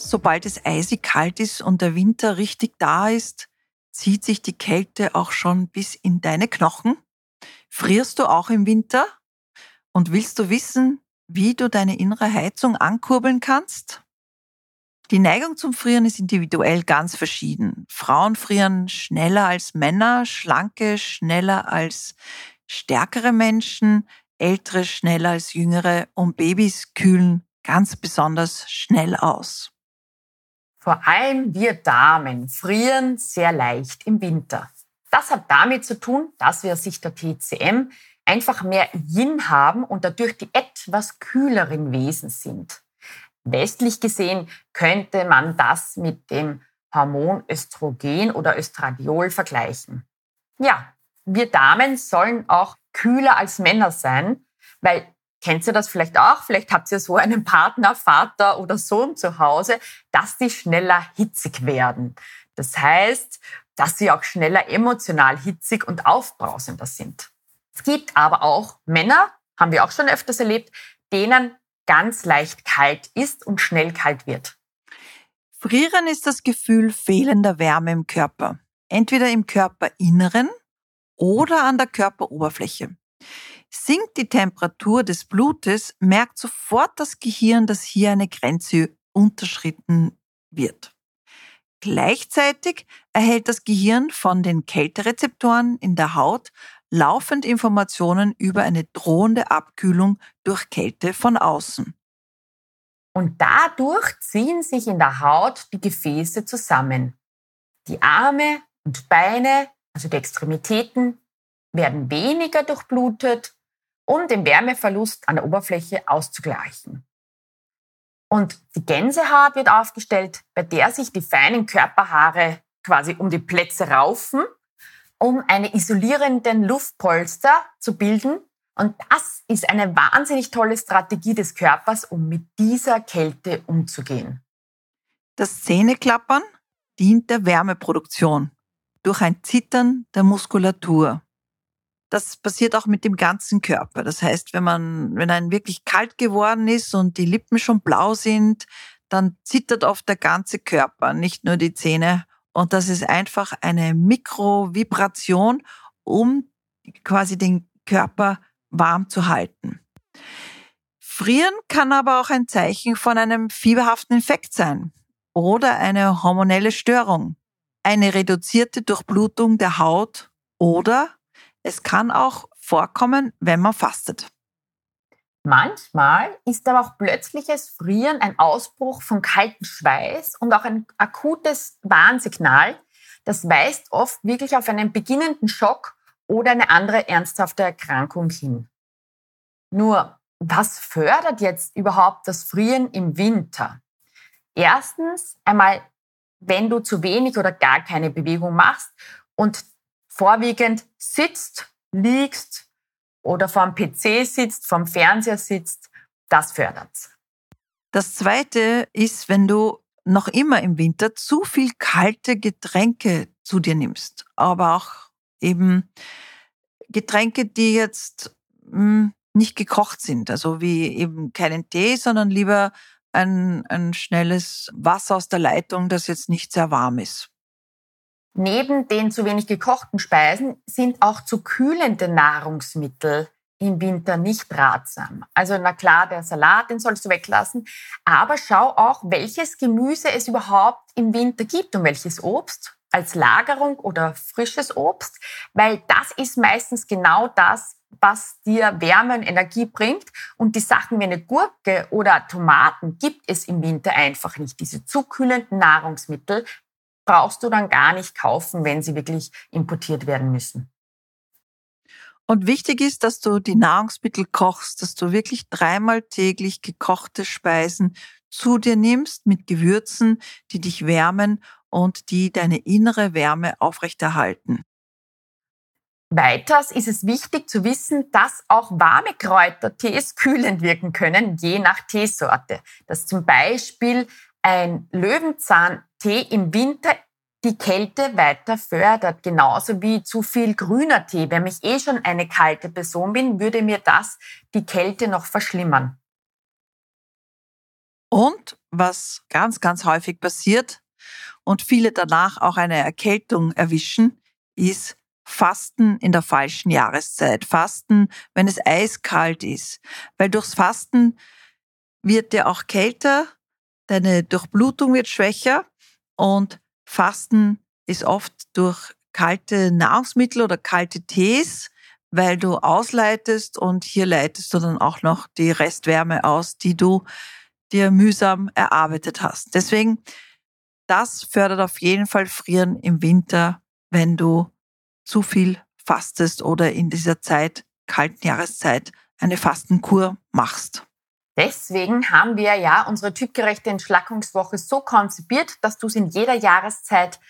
Sobald es eisig kalt ist und der Winter richtig da ist, zieht sich die Kälte auch schon bis in deine Knochen? Frierst du auch im Winter? Und willst du wissen, wie du deine innere Heizung ankurbeln kannst? Die Neigung zum Frieren ist individuell ganz verschieden. Frauen frieren schneller als Männer, schlanke schneller als stärkere Menschen, ältere schneller als jüngere und Babys kühlen ganz besonders schnell aus. Vor allem wir Damen frieren sehr leicht im Winter. Das hat damit zu tun, dass wir aus Sicht der TCM einfach mehr Yin haben und dadurch die etwas kühleren Wesen sind. Westlich gesehen könnte man das mit dem Hormon Östrogen oder Östradiol vergleichen. Ja, wir Damen sollen auch kühler als Männer sein, weil Kennt ihr das vielleicht auch? Vielleicht habt ihr so einen Partner, Vater oder Sohn zu Hause, dass die schneller hitzig werden. Das heißt, dass sie auch schneller emotional hitzig und aufbrausender sind. Es gibt aber auch Männer, haben wir auch schon öfters erlebt, denen ganz leicht kalt ist und schnell kalt wird. Frieren ist das Gefühl fehlender Wärme im Körper. Entweder im Körperinneren oder an der Körperoberfläche. Sinkt die Temperatur des Blutes, merkt sofort das Gehirn, dass hier eine Grenze unterschritten wird. Gleichzeitig erhält das Gehirn von den Kälterezeptoren in der Haut laufend Informationen über eine drohende Abkühlung durch Kälte von außen. Und dadurch ziehen sich in der Haut die Gefäße zusammen. Die Arme und Beine, also die Extremitäten, werden weniger durchblutet um den Wärmeverlust an der Oberfläche auszugleichen. Und die Gänsehaut wird aufgestellt, bei der sich die feinen Körperhaare quasi um die Plätze raufen, um eine isolierenden Luftpolster zu bilden. Und das ist eine wahnsinnig tolle Strategie des Körpers, um mit dieser Kälte umzugehen. Das Zähneklappern dient der Wärmeproduktion durch ein Zittern der Muskulatur das passiert auch mit dem ganzen Körper. Das heißt, wenn man, wenn ein wirklich kalt geworden ist und die Lippen schon blau sind, dann zittert oft der ganze Körper, nicht nur die Zähne. Und das ist einfach eine Mikrovibration, um quasi den Körper warm zu halten. Frieren kann aber auch ein Zeichen von einem fieberhaften Infekt sein oder eine hormonelle Störung, eine reduzierte Durchblutung der Haut oder es kann auch vorkommen, wenn man fastet. Manchmal ist aber auch plötzliches Frieren ein Ausbruch von kaltem Schweiß und auch ein akutes Warnsignal. Das weist oft wirklich auf einen beginnenden Schock oder eine andere ernsthafte Erkrankung hin. Nur, was fördert jetzt überhaupt das Frieren im Winter? Erstens einmal, wenn du zu wenig oder gar keine Bewegung machst und vorwiegend sitzt, liegst oder vorm PC sitzt, vorm Fernseher sitzt, das fördert Das zweite ist, wenn du noch immer im Winter zu viel kalte Getränke zu dir nimmst, aber auch eben Getränke, die jetzt mh, hm, nicht gekocht sind, also wie eben keinen Tee, sondern lieber ein, ein schnelles Wasser aus der Leitung, das jetzt nicht sehr warm ist. Neben den zu wenig gekochten Speisen sind auch zu kühlende Nahrungsmittel im Winter nicht ratsam. Also na klar, der Salat, den sollst du weglassen, aber schau auch, welches Gemüse es überhaupt im Winter gibt und welches Obst als Lagerung oder frisches Obst, weil das ist meistens genau das, was dir Wärme und Energie bringt. Und die Sachen wie eine Gurke oder Tomaten gibt es im Winter einfach nicht. Diese zu kühlenden Nahrungsmittel, brauchst du dann gar nicht kaufen, wenn sie wirklich importiert werden müssen. Und wichtig ist, dass du die Nahrungsmittel kochst, dass du wirklich dreimal täglich gekochte Speisen zu dir nimmst mit Gewürzen, die dich wärmen und die deine innere Wärme aufrechterhalten. Weiters ist es wichtig zu wissen, dass auch warme Kräutertees kühlend wirken können, je nach Teesorte. Dass zum Beispiel ein Löwenzahntee im Winter die Kälte weiter fördert, genauso wie zu viel grüner Tee. Wenn ich eh schon eine kalte Person bin, würde mir das die Kälte noch verschlimmern. Und was ganz, ganz häufig passiert und viele danach auch eine Erkältung erwischen, ist Fasten in der falschen Jahreszeit. Fasten, wenn es eiskalt ist. Weil durchs Fasten wird dir auch kälter, deine Durchblutung wird schwächer und Fasten ist oft durch kalte Nahrungsmittel oder kalte Tees, weil du ausleitest und hier leitest du dann auch noch die Restwärme aus, die du dir mühsam erarbeitet hast. Deswegen, das fördert auf jeden Fall Frieren im Winter, wenn du zu viel fastest oder in dieser Zeit, kalten Jahreszeit, eine Fastenkur machst. Deswegen haben wir ja unsere typgerechte Entschlackungswoche so konzipiert, dass du es in jeder Jahreszeit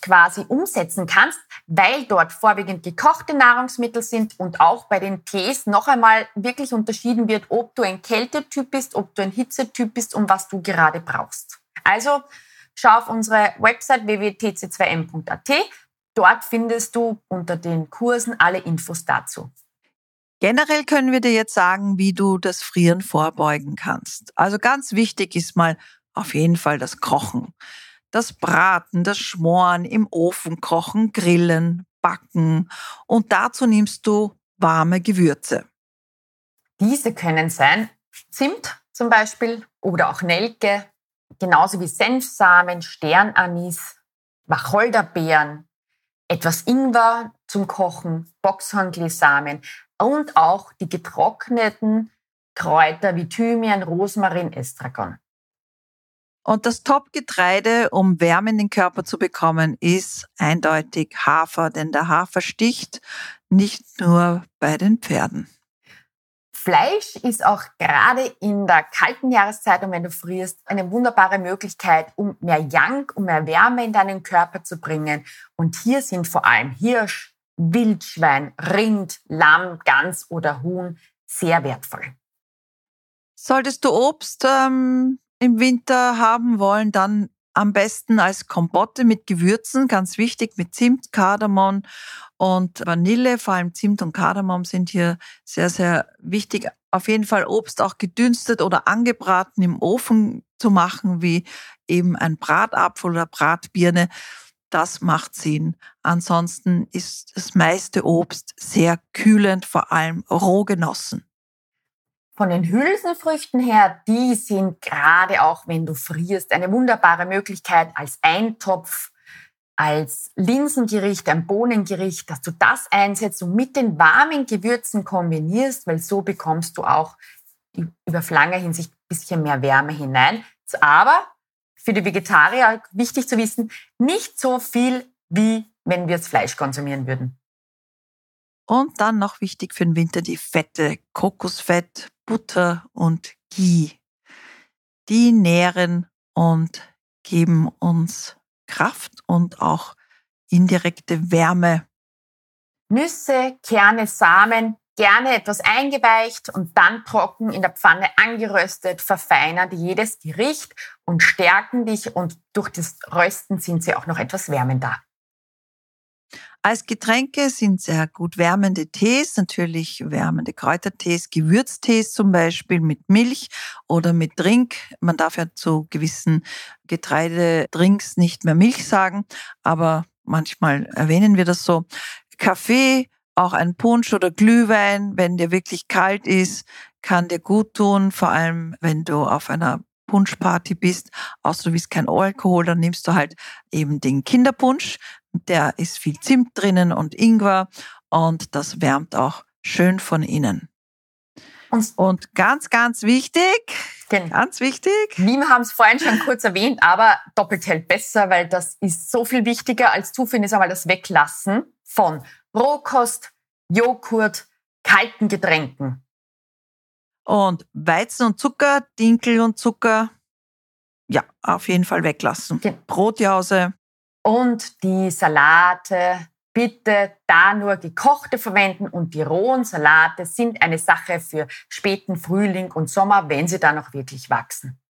quasi umsetzen kannst, weil dort vorwiegend gekochte Nahrungsmittel sind und auch bei den Tees noch einmal wirklich unterschieden wird, ob du ein Kältetyp bist, ob du ein Hitzetyp bist und was du gerade brauchst. Also schau auf unsere Website www.tc2m.at. Dort findest du unter den Kursen alle Infos dazu. Generell können wir dir jetzt sagen, wie du das Frieren vorbeugen kannst. Also ganz wichtig ist mal auf jeden Fall das Kochen. Das Braten, das Schmoren, im Ofen kochen, grillen, backen und dazu nimmst du warme Gewürze. Diese können sein Zimt zum Beispiel oder auch Nelke, genauso wie Senfsamen, Sternanis, Wacholderbeeren, etwas Ingwer zum Kochen, Boxhornkleesamen und auch die getrockneten Kräuter wie Thymian, Rosmarin, Estragon. Und das Top-Getreide, um Wärme in den Körper zu bekommen, ist eindeutig Hafer, denn der Hafer sticht nicht nur bei den Pferden. Fleisch ist auch gerade in der kalten Jahreszeit und wenn du frierst, eine wunderbare Möglichkeit, um mehr Yang, um mehr Wärme in deinen Körper zu bringen. Und hier sind vor allem Hirsch, Wildschwein, Rind, Lamm, Gans oder Huhn sehr wertvoll. Solltest du Obst ähm, im Winter haben wollen, dann am besten als Kompotte mit Gewürzen, ganz wichtig, mit Zimt, Kardamom und Vanille. Vor allem Zimt und Kardamom sind hier sehr, sehr wichtig. Auf jeden Fall Obst auch gedünstet oder angebraten im Ofen zu machen, wie eben ein Bratapfel oder Bratbirne das macht Sinn. Ansonsten ist das meiste Obst sehr kühlend, vor allem roh genossen. Von den Hülsenfrüchten her, die sind gerade auch, wenn du frierst, eine wunderbare Möglichkeit als Eintopf, als Linsengericht, ein Bohnengericht, dass du das einsetzt und mit den warmen Gewürzen kombinierst, weil so bekommst du auch über lange Hinsicht ein bisschen mehr Wärme hinein. Aber für die Vegetarier wichtig zu wissen, nicht so viel, wie wenn wir das Fleisch konsumieren würden. Und dann noch wichtig für den Winter die Fette, Kokosfett, Butter und Ghee. Die nähren und geben uns Kraft und auch indirekte Wärme. Nüsse, Kerne, Samen, gerne etwas eingeweicht und dann trocken in der Pfanne angeröstet, verfeinern jedes Gericht und stärken dich und durch das Rösten sind sie auch noch etwas wärmender. Als Getränke sind sehr gut wärmende Tees, natürlich wärmende Kräutertees, Gewürztees zum Beispiel mit Milch oder mit Drink. Man darf ja zu gewissen Getreidedrinks nicht mehr Milch sagen, aber manchmal erwähnen wir das so. Kaffee, auch ein Punsch oder Glühwein, wenn dir wirklich kalt ist, kann dir gut tun, vor allem wenn du auf einer Punschparty bist, außer du willst kein Alkohol, dann nimmst du halt eben den Kinderpunsch. Der ist viel Zimt drinnen und Ingwer und das wärmt auch schön von innen. Und, und ganz, ganz wichtig, genau. ganz wichtig. Wir haben es vorhin schon kurz erwähnt, aber doppelt hält besser, weil das ist so viel wichtiger als Zufinden ist einmal das Weglassen von Rohkost, Joghurt, kalten Getränken. Und Weizen und Zucker, Dinkel und Zucker, ja, auf jeden Fall weglassen. Gen- Brotjause, Und die Salate, bitte da nur gekochte verwenden und die rohen Salate sind eine Sache für späten Frühling und Sommer, wenn sie dann auch wirklich wachsen.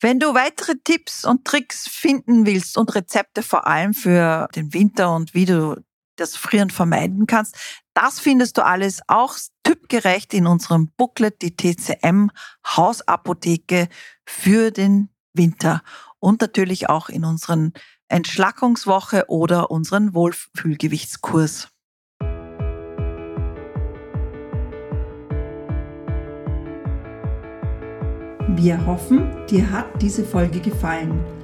Wenn du weitere Tipps und Tricks finden willst und Rezepte vor allem für den Winter und wie du das Frieren vermeiden kannst, das findest du alles auch typgerecht in unserem Booklet, die TCM Hausapotheke für den Winter und natürlich auch in unseren Entschlackungswoche oder unseren Wohlfühlgewichtskurs. Wir hoffen, dir hat diese Folge gefallen.